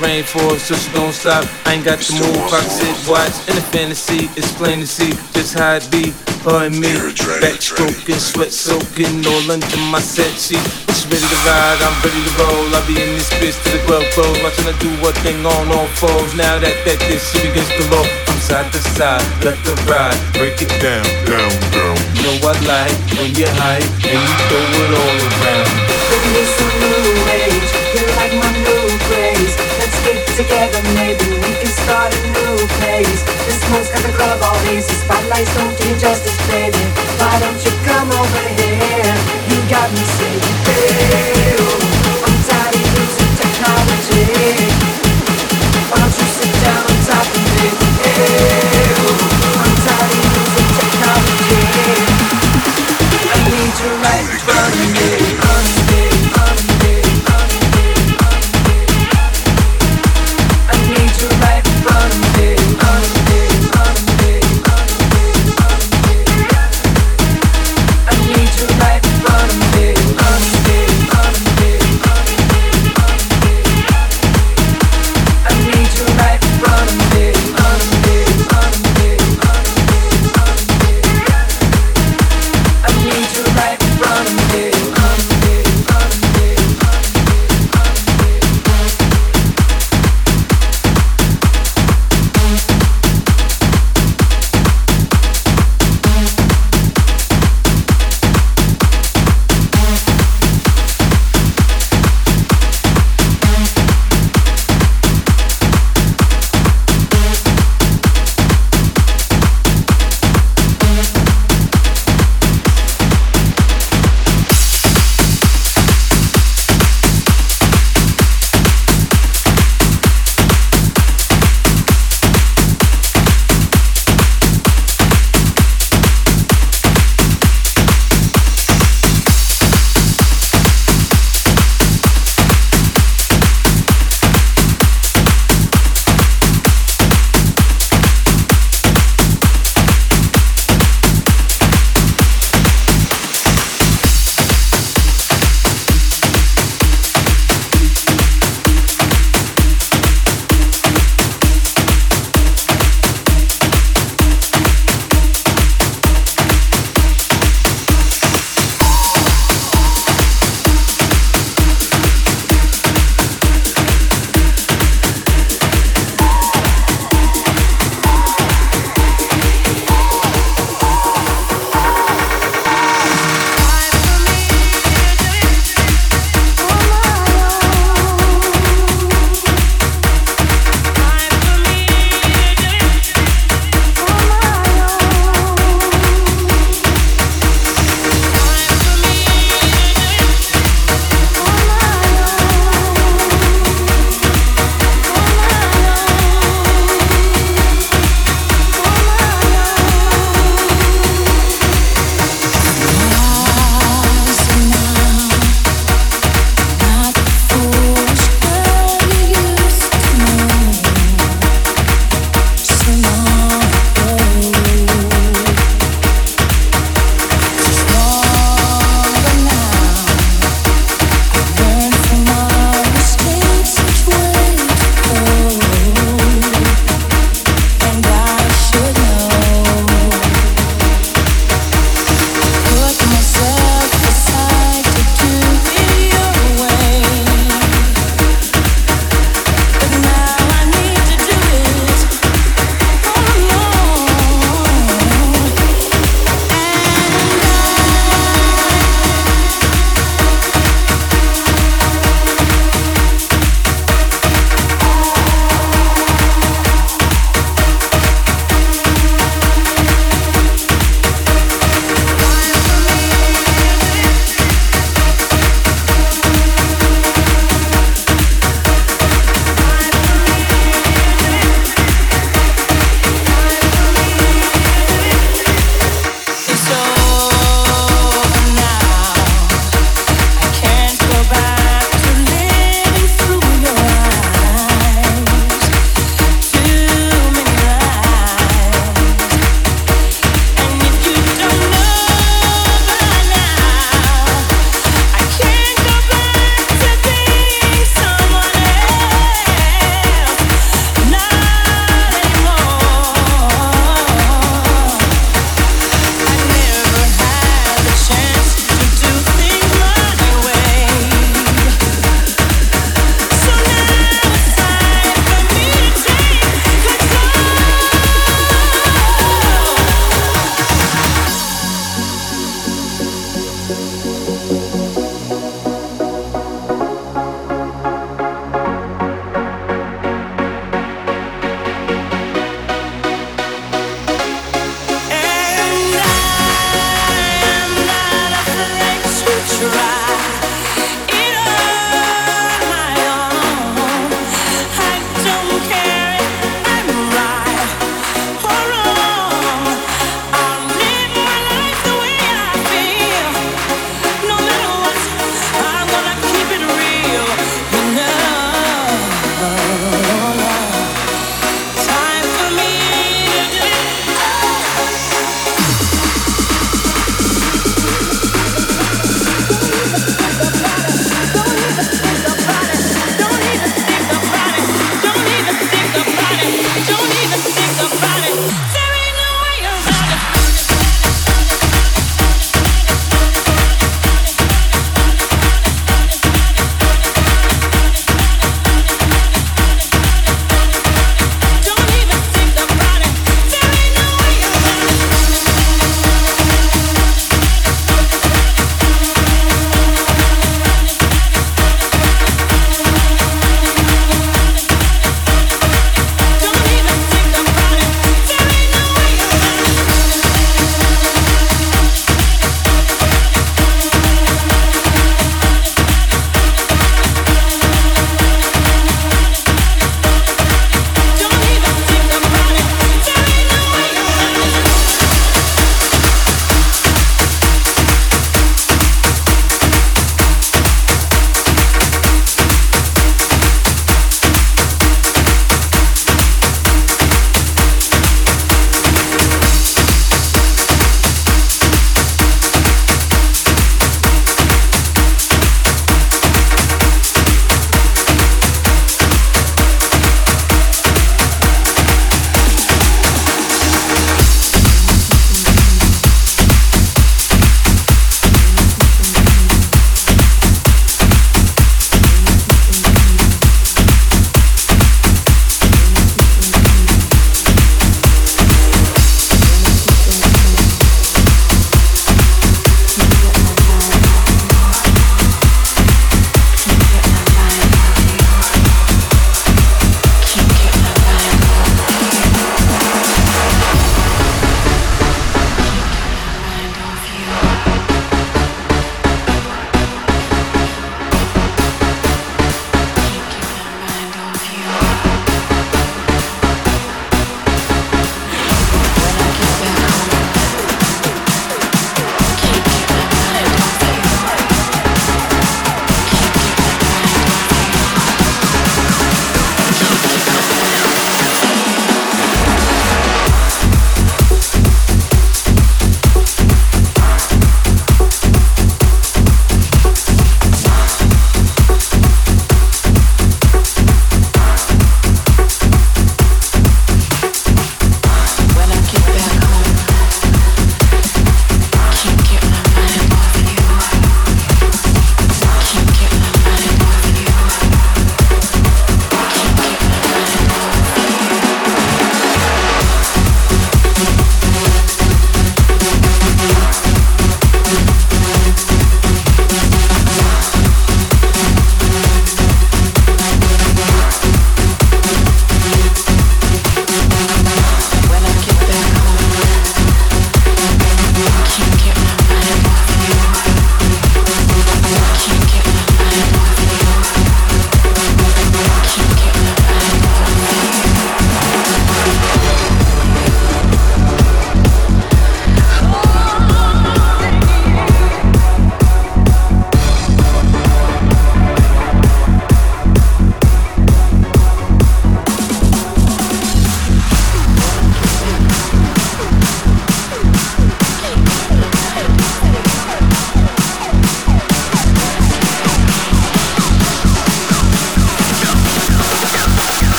rain falls, so she don't stop. I ain't got to move, I can sit, watch. In the fantasy, it's plain to see just how it be. Her and me, backstroking, sweat soaking, all under my set sheet. She's ready to ride, I'm ready to roll. I be in this bitch till the glove close. Watching her do what thing on all fours. Now that that this shit begins to roll, from side to side, let the ride, break it down, down, down. You know I like when you're high and you throw it all around. Baby, together, maybe we can start a new place. This moon's got the club all easy, spotlights don't do justice, baby. Why don't you come over here? You got me singing.